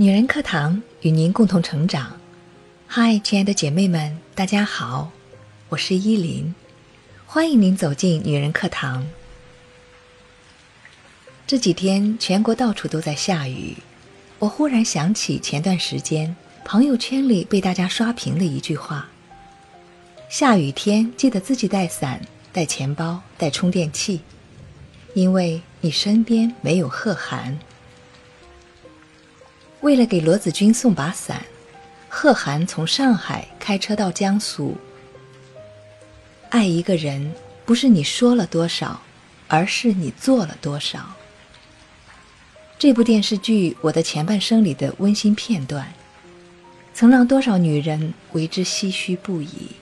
女人课堂与您共同成长。嗨，亲爱的姐妹们，大家好，我是依林，欢迎您走进女人课堂。这几天全国到处都在下雨，我忽然想起前段时间朋友圈里被大家刷屏的一句话：“下雨天记得自己带伞、带钱包、带充电器，因为你身边没有贺涵。”为了给罗子君送把伞，贺涵从上海开车到江苏。爱一个人，不是你说了多少，而是你做了多少。这部电视剧《我的前半生》里的温馨片段，曾让多少女人为之唏嘘不已。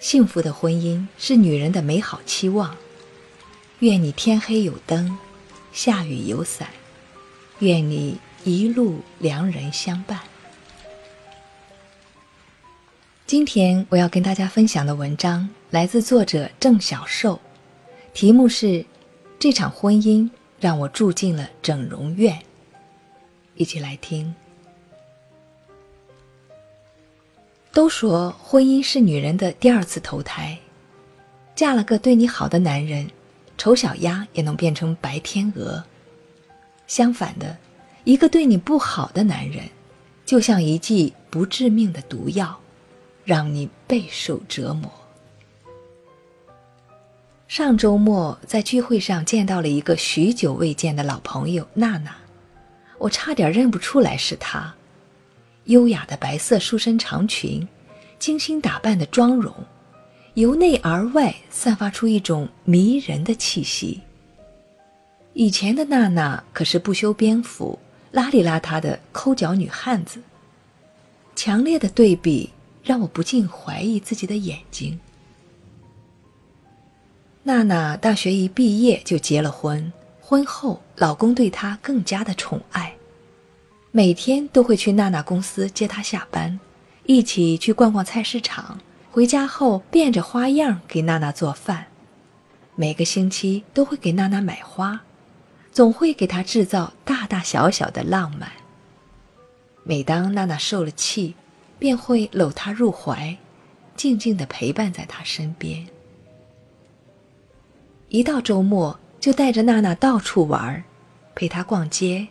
幸福的婚姻是女人的美好期望。愿你天黑有灯，下雨有伞。愿你。一路良人相伴。今天我要跟大家分享的文章来自作者郑小寿，题目是《这场婚姻让我住进了整容院》。一起来听。都说婚姻是女人的第二次投胎，嫁了个对你好的男人，丑小鸭也能变成白天鹅。相反的。一个对你不好的男人，就像一剂不致命的毒药，让你备受折磨。上周末在聚会上见到了一个许久未见的老朋友娜娜，我差点认不出来是她。优雅的白色束身长裙，精心打扮的妆容，由内而外散发出一种迷人的气息。以前的娜娜可是不修边幅。邋里邋遢的抠脚女汉子，强烈的对比让我不禁怀疑自己的眼睛。娜娜大学一毕业就结了婚，婚后老公对她更加的宠爱，每天都会去娜娜公司接她下班，一起去逛逛菜市场，回家后变着花样给娜娜做饭，每个星期都会给娜娜买花。总会给他制造大大小小的浪漫。每当娜娜受了气，便会搂她入怀，静静的陪伴在她身边。一到周末，就带着娜娜到处玩，陪她逛街，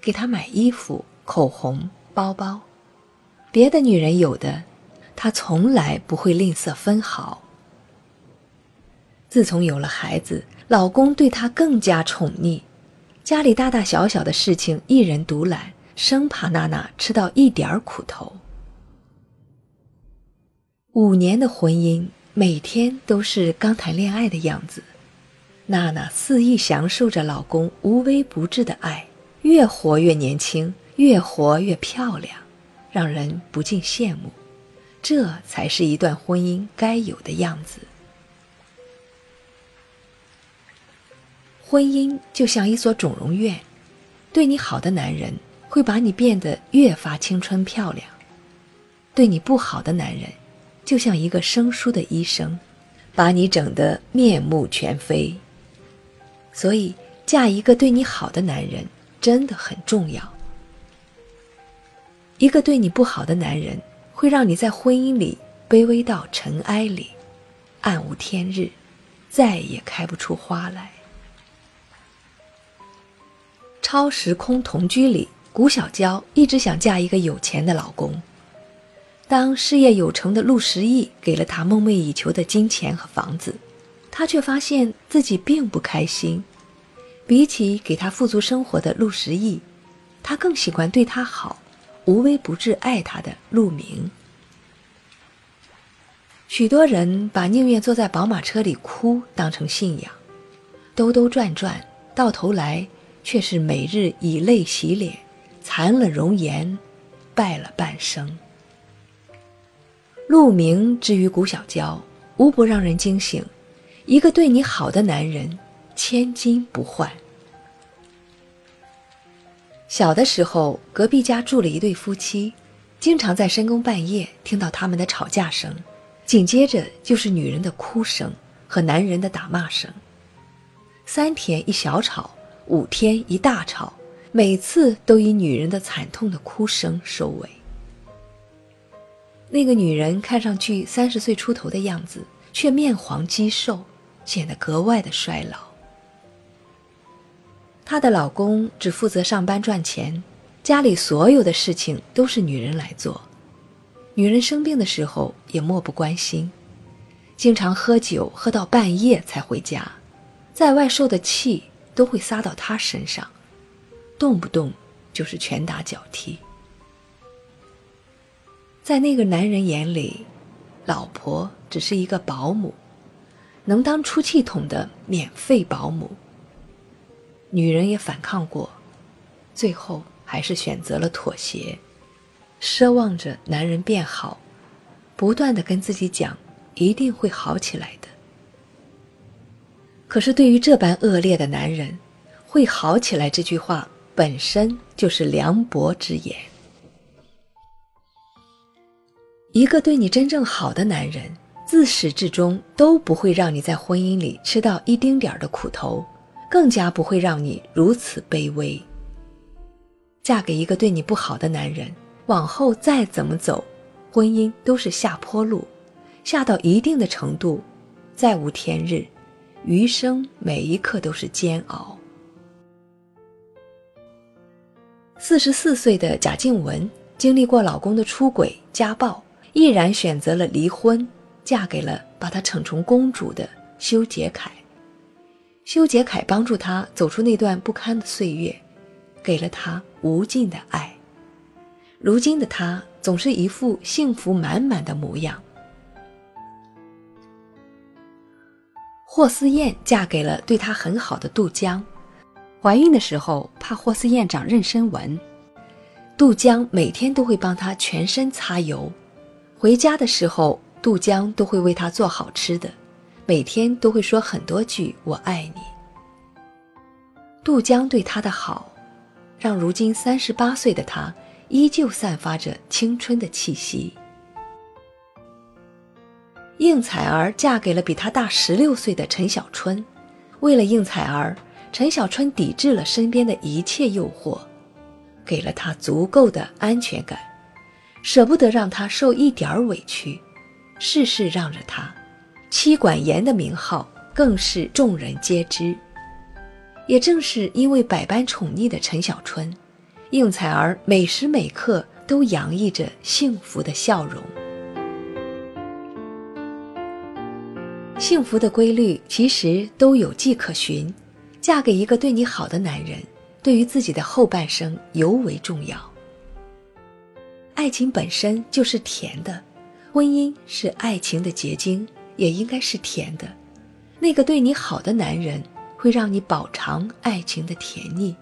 给她买衣服、口红、包包。别的女人有的，她从来不会吝啬分毫。自从有了孩子，老公对她更加宠溺。家里大大小小的事情一人独揽，生怕娜娜吃到一点苦头。五年的婚姻，每天都是刚谈恋爱的样子。娜娜肆意享受着老公无微不至的爱，越活越年轻，越活越漂亮，让人不禁羡慕。这才是一段婚姻该有的样子。婚姻就像一所整容院，对你好的男人会把你变得越发青春漂亮；对你不好的男人，就像一个生疏的医生，把你整得面目全非。所以，嫁一个对你好的男人真的很重要。一个对你不好的男人，会让你在婚姻里卑微到尘埃里，暗无天日，再也开不出花来。超时空同居里，谷小娇一直想嫁一个有钱的老公。当事业有成的陆时义给了她梦寐以求的金钱和房子，她却发现自己并不开心。比起给她富足生活的陆时义，她更喜欢对她好、无微不至爱她的陆明。许多人把宁愿坐在宝马车里哭当成信仰，兜兜转转，到头来。却是每日以泪洗脸，残了容颜，败了半生。陆明之于谷小娇，无不让人惊醒。一个对你好的男人，千金不换。小的时候，隔壁家住了一对夫妻，经常在深更半夜听到他们的吵架声，紧接着就是女人的哭声和男人的打骂声，三天一小吵。五天一大吵，每次都以女人的惨痛的哭声收尾。那个女人看上去三十岁出头的样子，却面黄肌瘦，显得格外的衰老。她的老公只负责上班赚钱，家里所有的事情都是女人来做。女人生病的时候也漠不关心，经常喝酒喝到半夜才回家，在外受的气都会撒到他身上，动不动就是拳打脚踢。在那个男人眼里，老婆只是一个保姆，能当出气筒的免费保姆。女人也反抗过，最后还是选择了妥协，奢望着男人变好，不断的跟自己讲一定会好起来的。可是对于这般恶劣的男人，会好起来这句话本身就是凉薄之言。一个对你真正好的男人，自始至终都不会让你在婚姻里吃到一丁点儿的苦头，更加不会让你如此卑微。嫁给一个对你不好的男人，往后再怎么走，婚姻都是下坡路，下到一定的程度，再无天日，余生每一刻都是煎熬。四十四岁的贾静雯经历过老公的出轨、家暴。毅然选择了离婚，嫁给了把她宠成公主的修杰楷。修杰楷帮助她走出那段不堪的岁月，给了她无尽的爱。如今的她总是一副幸福满满的模样。霍思燕嫁给了对她很好的杜江，怀孕的时候怕霍思燕长妊娠纹，杜江每天都会帮她全身擦油。回家的时候，杜江都会为她做好吃的，每天都会说很多句“我爱你”。杜江对她的好，让如今三十八岁的她依旧散发着青春的气息。应采儿嫁给了比她大十六岁的陈小春，为了应采儿，陈小春抵制了身边的一切诱惑，给了她足够的安全感。舍不得让她受一点儿委屈，事事让着她，妻管严的名号更是众人皆知。也正是因为百般宠溺的陈小春，应采儿每时每刻都洋溢着幸福的笑容。幸福的规律其实都有迹可循，嫁给一个对你好的男人，对于自己的后半生尤为重要。爱情本身就是甜的，婚姻是爱情的结晶，也应该是甜的。那个对你好的男人，会让你饱尝爱情的甜腻。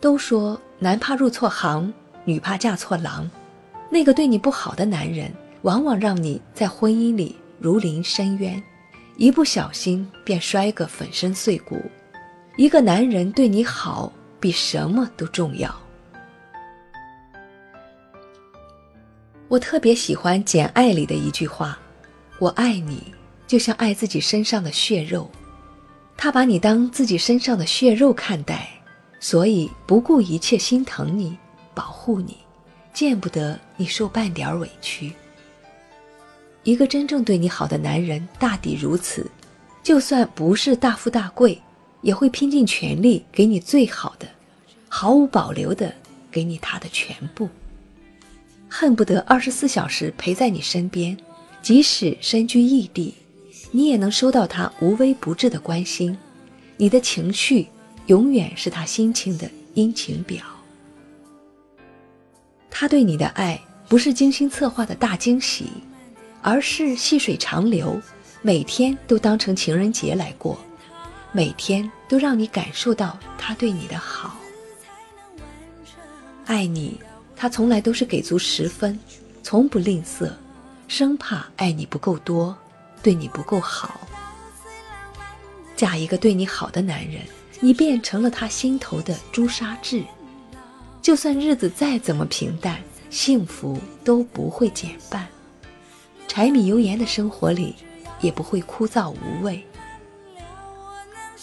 都说男怕入错行，女怕嫁错郎。那个对你不好的男人，往往让你在婚姻里如临深渊，一不小心便摔个粉身碎骨。一个男人对你好，比什么都重要。我特别喜欢《简爱》里的一句话：“我爱你，就像爱自己身上的血肉。”他把你当自己身上的血肉看待，所以不顾一切心疼你，保护你，见不得你受半点委屈。一个真正对你好的男人，大抵如此，就算不是大富大贵，也会拼尽全力给你最好的，毫无保留的给你他的全部。恨不得二十四小时陪在你身边，即使身居异地，你也能收到他无微不至的关心。你的情绪永远是他心情的阴晴表。他对你的爱不是精心策划的大惊喜，而是细水长流，每天都当成情人节来过，每天都让你感受到他对你的好。爱你。他从来都是给足十分，从不吝啬，生怕爱你不够多，对你不够好。嫁一个对你好的男人，你变成了他心头的朱砂痣。就算日子再怎么平淡，幸福都不会减半。柴米油盐的生活里，也不会枯燥无味。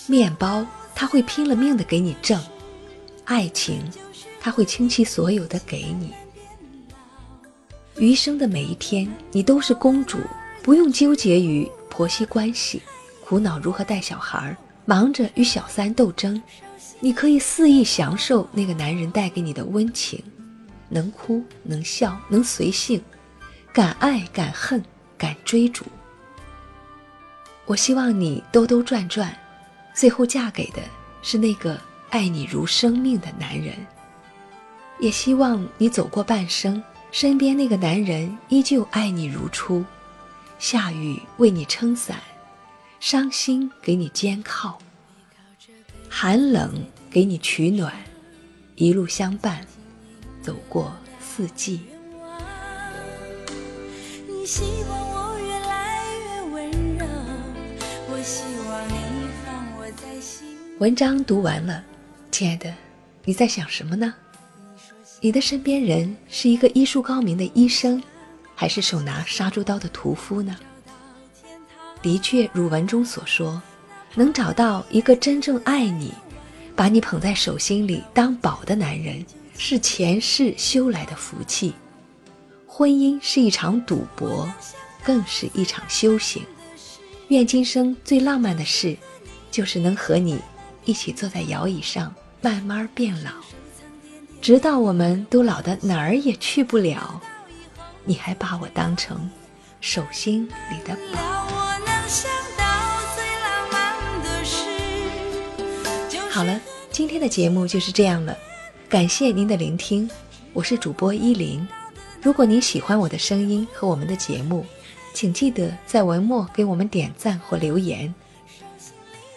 面包他会拼了命的给你挣，爱情，他会倾其所有的给你。余生的每一天，你都是公主，不用纠结于婆媳关系，苦恼如何带小孩，忙着与小三斗争。你可以肆意享受那个男人带给你的温情，能哭能笑能随性，敢爱敢恨敢追逐。我希望你兜兜转转，最后嫁给的是那个爱你如生命的男人。也希望你走过半生，身边那个男人依旧爱你如初，下雨为你撑伞，伤心给你肩靠。寒冷给你取暖，一路相伴，走过四季。文章读完了，亲爱的，你在想什么呢？你的身边人是一个医术高明的医生，还是手拿杀猪刀的屠夫呢？的确，如文中所说。能找到一个真正爱你、把你捧在手心里当宝的男人，是前世修来的福气。婚姻是一场赌博，更是一场修行。愿今生最浪漫的事，就是能和你一起坐在摇椅上慢慢变老，直到我们都老得哪儿也去不了，你还把我当成手心里的宝。好了，今天的节目就是这样了，感谢您的聆听，我是主播依林。如果您喜欢我的声音和我们的节目，请记得在文末给我们点赞或留言。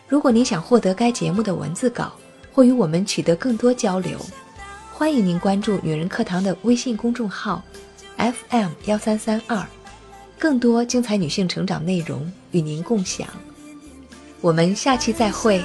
如果您想获得该节目的文字稿或与我们取得更多交流，欢迎您关注“女人课堂”的微信公众号 FM 幺三三二，更多精彩女性成长内容与您共享。我们下期再会。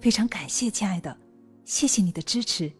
非常感谢，亲爱的，谢谢你的支持。